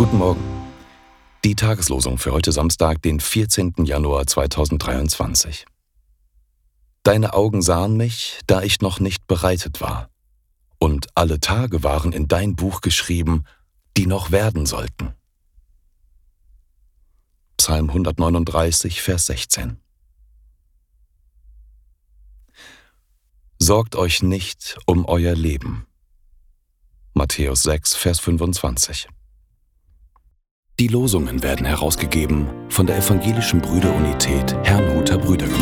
Morgen. Die Tageslosung für heute Samstag, den 14. Januar 2023. Deine Augen sahen mich, da ich noch nicht bereitet war, und alle Tage waren in dein Buch geschrieben, die noch werden sollten. Psalm 139, Vers 16. Sorgt euch nicht um euer Leben. Matthäus 6, Vers 25. Die Losungen werden herausgegeben von der Evangelischen Brüderunität Herrnhuter Brüdergemeine.